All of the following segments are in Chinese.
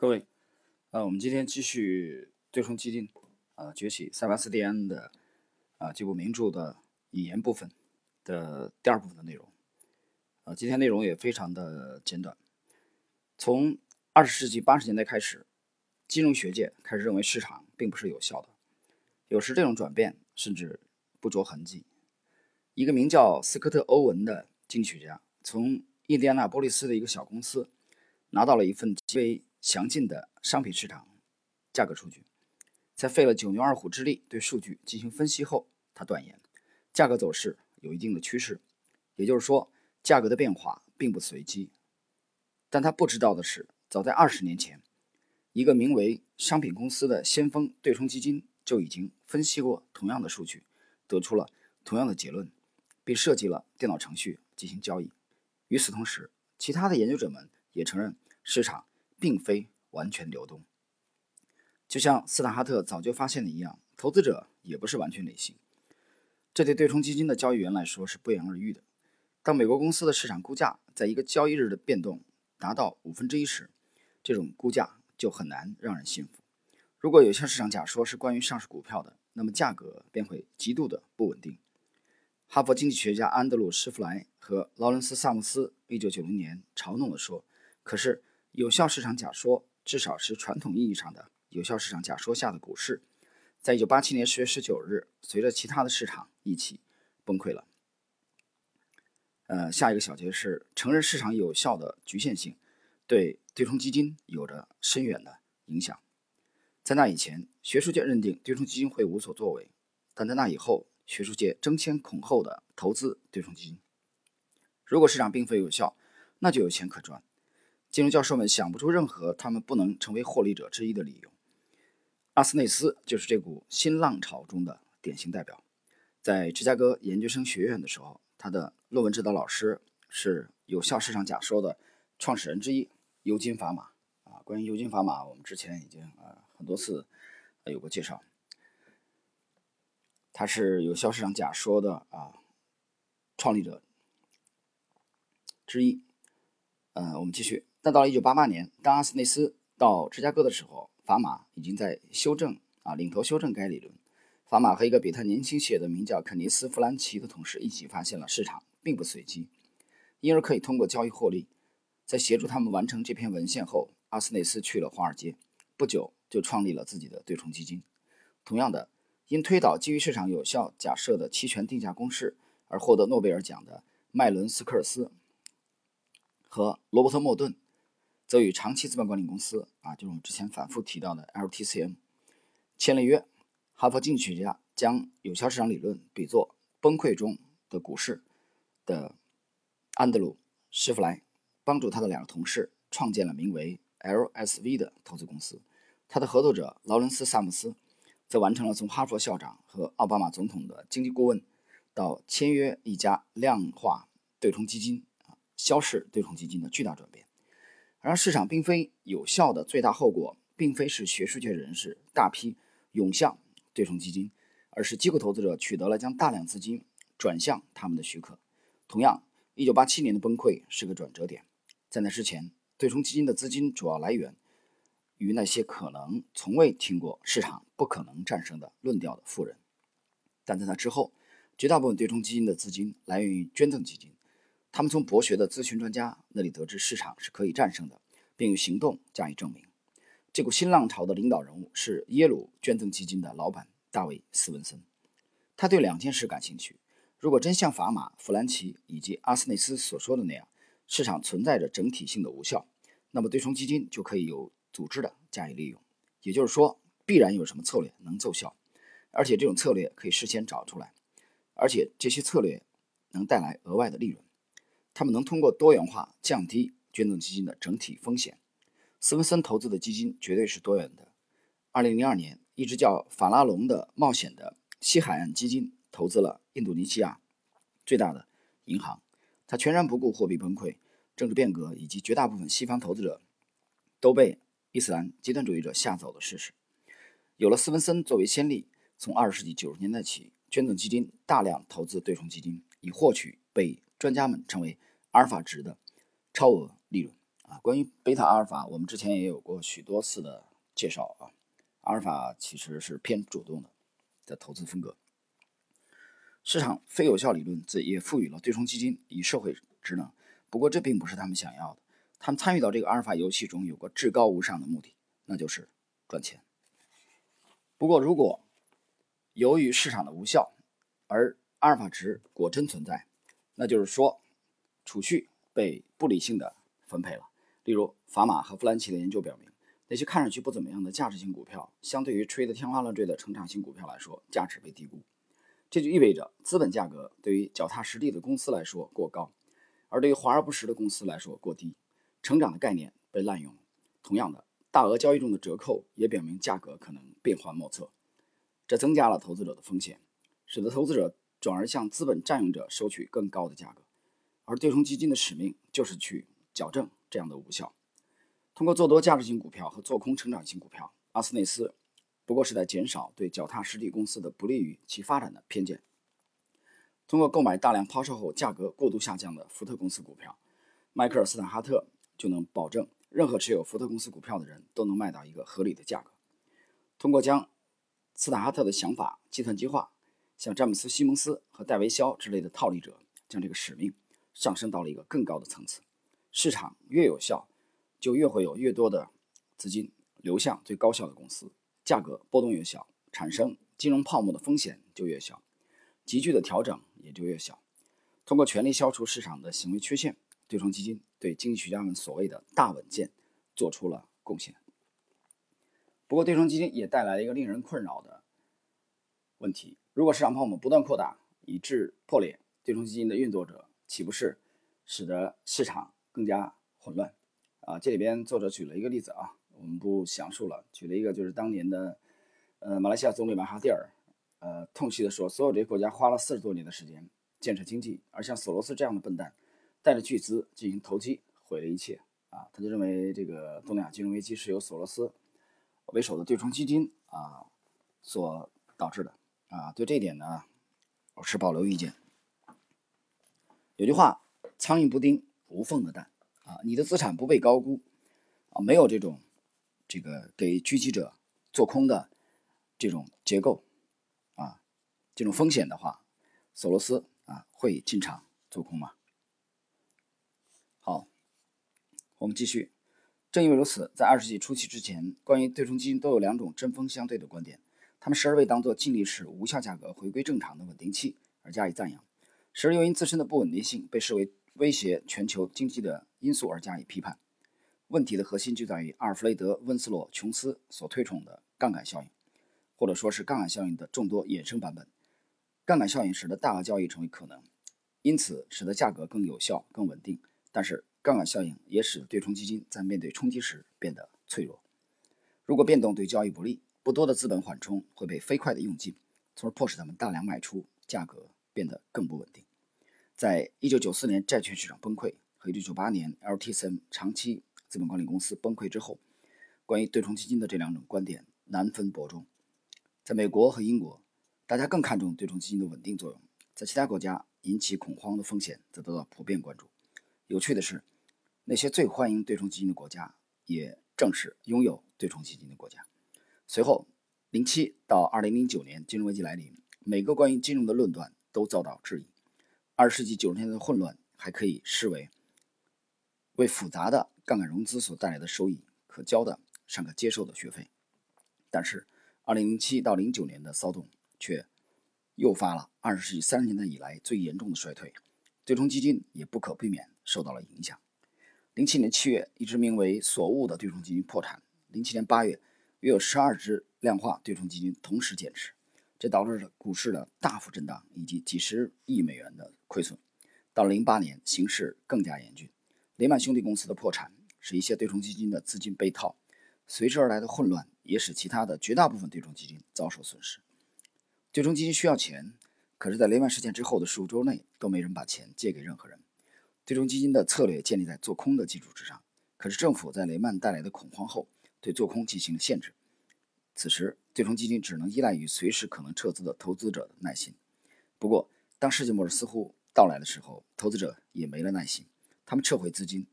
各位，呃，我们今天继续对冲基金，呃，崛起塞巴斯蒂安的啊这部名著的引言部分的第二部分的内容。呃，今天内容也非常的简短。从二十世纪八十年代开始，金融学界开始认为市场并不是有效的，有时这种转变甚至不着痕迹。一个名叫斯科特·欧文的经济学家，从印第安纳波利斯的一个小公司拿到了一份极为详尽的商品市场价格数据，在费了九牛二虎之力对数据进行分析后，他断言，价格走势有一定的趋势，也就是说，价格的变化并不随机。但他不知道的是，早在二十年前，一个名为商品公司的先锋对冲基金就已经分析过同样的数据，得出了同样的结论，并设计了电脑程序进行交易。与此同时，其他的研究者们也承认市场。并非完全流动，就像斯坦哈特早就发现的一样，投资者也不是完全理性。这对对冲基金的交易员来说是不言而喻的。当美国公司的市场估价在一个交易日的变动达到五分之一时，这种估价就很难让人信服。如果有效市场假说是关于上市股票的，那么价格便会极度的不稳定。哈佛经济学家安德鲁·施弗莱和劳伦斯·萨姆斯1990年嘲弄地说：“可是。”有效市场假说，至少是传统意义上的有效市场假说下的股市，在一九八七年十月十九日，随着其他的市场一起崩溃了。呃，下一个小节是承认市场有效的局限性，对对冲基金有着深远的影响。在那以前，学术界认定对冲基金会无所作为；但在那以后，学术界争先恐后的投资对冲基金。如果市场并非有效，那就有钱可赚。金融教授们想不出任何他们不能成为获利者之一的理由。阿斯内斯就是这股新浪潮中的典型代表。在芝加哥研究生学院的时候，他的论文指导老师是有效市场假说的创始人之一尤金·法玛。啊，关于尤金·法玛，我们之前已经啊很多次有过介绍。他是有效市场假说的啊创立者之一。嗯，我们继续。但到了1988年，当阿斯内斯到芝加哥的时候，法马已经在修正啊，领头修正该理论。法马和一个比他年轻些的名叫肯尼斯·弗兰奇的同事一起发现了市场并不随机，因而可以通过交易获利。在协助他们完成这篇文献后，阿斯内斯去了华尔街，不久就创立了自己的对冲基金。同样的，因推导基于市场有效假设的期权定价公式而获得诺贝尔奖的麦伦斯科尔斯和罗伯特·莫顿。则与长期资本管理公司啊，就是我们之前反复提到的 LTCM 签了约。哈佛经济学家将有效市场理论比作崩溃中的股市的安德鲁·施弗莱，帮助他的两个同事创建了名为 LSV 的投资公司。他的合作者劳伦斯·萨姆斯则完成了从哈佛校长和奥巴马总统的经济顾问到签约一家量化对冲基金啊，消逝对冲基金的巨大转变。而市场并非有效的最大后果，并非是学术界人士大批涌向对冲基金，而是机构投资者取得了将大量资金转向他们的许可。同样，1987年的崩溃是个转折点。在那之前，对冲基金的资金主要来源于那些可能从未听过市场不可能战胜的论调的富人；但在那之后，绝大部分对冲基金的资金来源于捐赠基金。他们从博学的咨询专家那里得知市场是可以战胜的，并用行动加以证明。这股新浪潮的领导人物是耶鲁捐赠基金的老板大卫·斯文森。他对两件事感兴趣：如果真像法马、弗兰奇以及阿斯内斯所说的那样，市场存在着整体性的无效，那么对冲基金就可以有组织的加以利用。也就是说，必然有什么策略能奏效，而且这种策略可以事先找出来，而且这些策略能带来额外的利润。他们能通过多元化降低捐赠基金的整体风险。斯文森投资的基金绝对是多元的。2002年，一只叫法拉隆的冒险的西海岸基金投资了印度尼西亚最大的银行。他全然不顾货币崩溃、政治变革以及绝大部分西方投资者都被伊斯兰极端主义者吓走的事实。有了斯文森作为先例，从20世纪90年代起，捐赠基金大量投资对冲基金，以获取被专家们称为。阿尔法值的超额利润啊，关于贝塔阿尔法，我们之前也有过许多次的介绍啊。阿尔法其实是偏主动的的投资风格。市场非有效理论则也赋予了对冲基金以社会职能，不过这并不是他们想要的。他们参与到这个阿尔法游戏中有个至高无上的目的，那就是赚钱。不过，如果由于市场的无效而阿尔法值果真存在，那就是说储蓄被不理性的分配了。例如，法马和弗兰奇的研究表明，那些看上去不怎么样的价值型股票，相对于吹得天花乱坠的成长型股票来说，价值被低估。这就意味着资本价格对于脚踏实地的公司来说过高，而对于华而不实的公司来说过低。成长的概念被滥用。同样的，大额交易中的折扣也表明价格可能变幻莫测，这增加了投资者的风险，使得投资者转而向资本占用者收取更高的价格。而对冲基金的使命就是去矫正。这样的无效，通过做多价值型股票和做空成长型股票，阿斯内斯不过是在减少对脚踏实地公司的不利于其发展的偏见。通过购买大量抛售后价格过度下降的福特公司股票，迈克尔斯坦哈特就能保证任何持有福特公司股票的人都能卖到一个合理的价格。通过将斯坦哈特的想法计算机化，像詹姆斯·西蒙斯和戴维·肖之类的套利者，将这个使命上升到了一个更高的层次。市场越有效，就越会有越多的资金流向最高效的公司，价格波动越小，产生金融泡沫的风险就越小，急剧的调整也就越小。通过全力消除市场的行为缺陷，对冲基金对经济学家们所谓的大稳健做出了贡献。不过，对冲基金也带来了一个令人困扰的问题：如果市场泡沫不断扩大以致破裂，对冲基金的运作者岂不是使得市场？更加混乱啊！这里边作者举了一个例子啊，我们不详述了。举了一个就是当年的，呃，马来西亚总理马哈蒂尔，呃，痛惜的说，所有这些国家花了四十多年的时间建设经济，而像索罗斯这样的笨蛋，带着巨资进行投机，毁了一切啊！他就认为这个东南亚金融危机是由索罗斯为首的对冲基金啊所导致的啊。对这一点呢，我持保留意见。有句话，苍蝇不叮。无缝的蛋啊！你的资产不被高估啊，没有这种这个给狙击者做空的这种结构啊，这种风险的话，索罗斯啊会进场做空吗？好，我们继续。正因为如此，在二十世纪初期之前，关于对冲基金都有两种针锋相对的观点，他们时而被当作尽力使无效价格回归正常的稳定器而加以赞扬，时而又因自身的不稳定性被视为。威胁全球经济的因素而加以批判。问题的核心就在于阿尔弗雷德·温斯洛·琼斯所推崇的杠杆效应，或者说是杠杆效应的众多衍生版本。杠杆效应使得大额交易成为可能，因此使得价格更有效、更稳定。但是，杠杆效应也使对冲基金在面对冲击时变得脆弱。如果变动对交易不利，不多的资本缓冲会被飞快地用尽，从而迫使他们大量卖出，价格变得更不稳定。在一九九四年债券市场崩溃和一九九八年 LTCM 长期资本管理公司崩溃之后，关于对冲基金的这两种观点难分伯仲。在美国和英国，大家更看重对冲基金的稳定作用；在其他国家，引起恐慌的风险则得到普遍关注。有趣的是，那些最欢迎对冲基金的国家，也正是拥有对冲基金的国家。随后，零七到二零零九年金融危机来临，每个关于金融的论断都遭到质疑。二十世纪九十年代的混乱还可以视为为复杂的杠杆融资所带来的收益可交的尚可接受的学费，但是二零零七到零九年的骚动却诱发了二十世纪三十年代以来最严重的衰退，对冲基金也不可避免受到了影响。零七年七月，一只名为索物的对冲基金破产；零七年八月，约有十二只量化对冲基金同时减持。这导致了股市的大幅震荡以及几十亿美元的亏损。到了零八年，形势更加严峻。雷曼兄弟公司的破产使一些对冲基金的资金被套，随之而来的混乱也使其他的绝大部分对冲基金遭受损失。对冲基金需要钱，可是，在雷曼事件之后的数周内都没人把钱借给任何人。对冲基金的策略建立在做空的基础之上，可是政府在雷曼带来的恐慌后，对做空进行了限制。此时，对冲基金只能依赖于随时可能撤资的投资者的耐心。不过，当世界末日似乎到来的时候，投资者也没了耐心，他们撤回资金，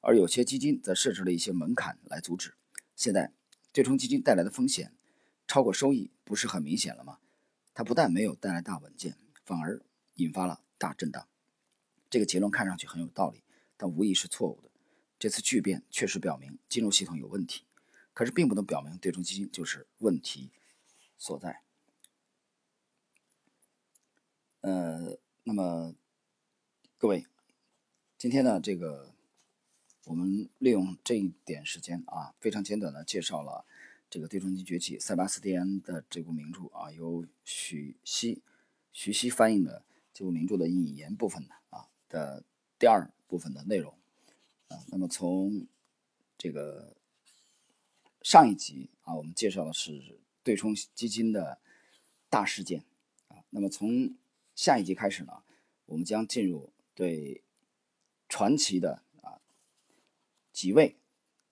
而有些基金则设置了一些门槛来阻止。现在，对冲基金带来的风险超过收益，不是很明显了吗？它不但没有带来大稳健，反而引发了大震荡。这个结论看上去很有道理，但无疑是错误的。这次巨变确实表明金融系统有问题，可是并不能表明对冲基金就是问题所在。呃，那么各位，今天呢，这个我们利用这一点时间啊，非常简短的介绍了这个《对冲基金崛起》塞巴斯蒂安的这部名著啊，由许熙徐熙翻译的这部名著的引言部分的啊的第二部分的内容啊。那么从这个上一集啊，我们介绍的是对冲基金的大事件啊。那么从下一集开始呢，我们将进入对传奇的啊几位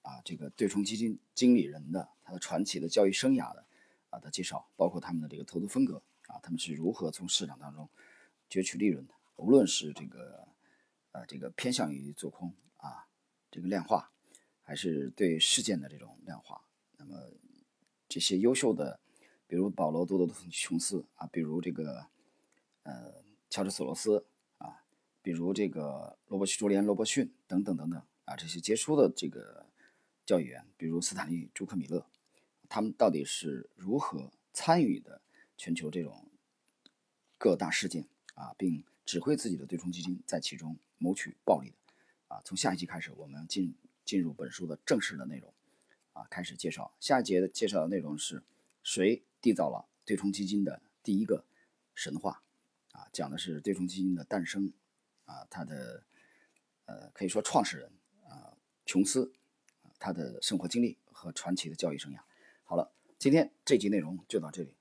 啊这个对冲基金经理人的他的传奇的交易生涯的啊的介绍，包括他们的这个投资风格啊，他们是如何从市场当中攫取利润的，无论是这个呃这个偏向于做空啊这个量化，还是对事件的这种量化，那么这些优秀的，比如保罗·多德琼斯啊，比如这个。呃，乔治·索罗斯啊，比如这个罗伯·朱利安·罗伯逊等等等等啊，这些杰出的这个教育员，比如斯坦利·朱克米勒，他们到底是如何参与的全球这种各大事件啊，并指挥自己的对冲基金在其中谋取暴利的啊？从下一集开始，我们进进入本书的正式的内容啊，开始介绍下一节的介绍的内容是谁缔造了对冲基金的第一个神话。啊，讲的是对冲基金的诞生，啊，他的呃可以说创始人啊，琼斯，他的生活经历和传奇的交易生涯。好了，今天这集内容就到这里。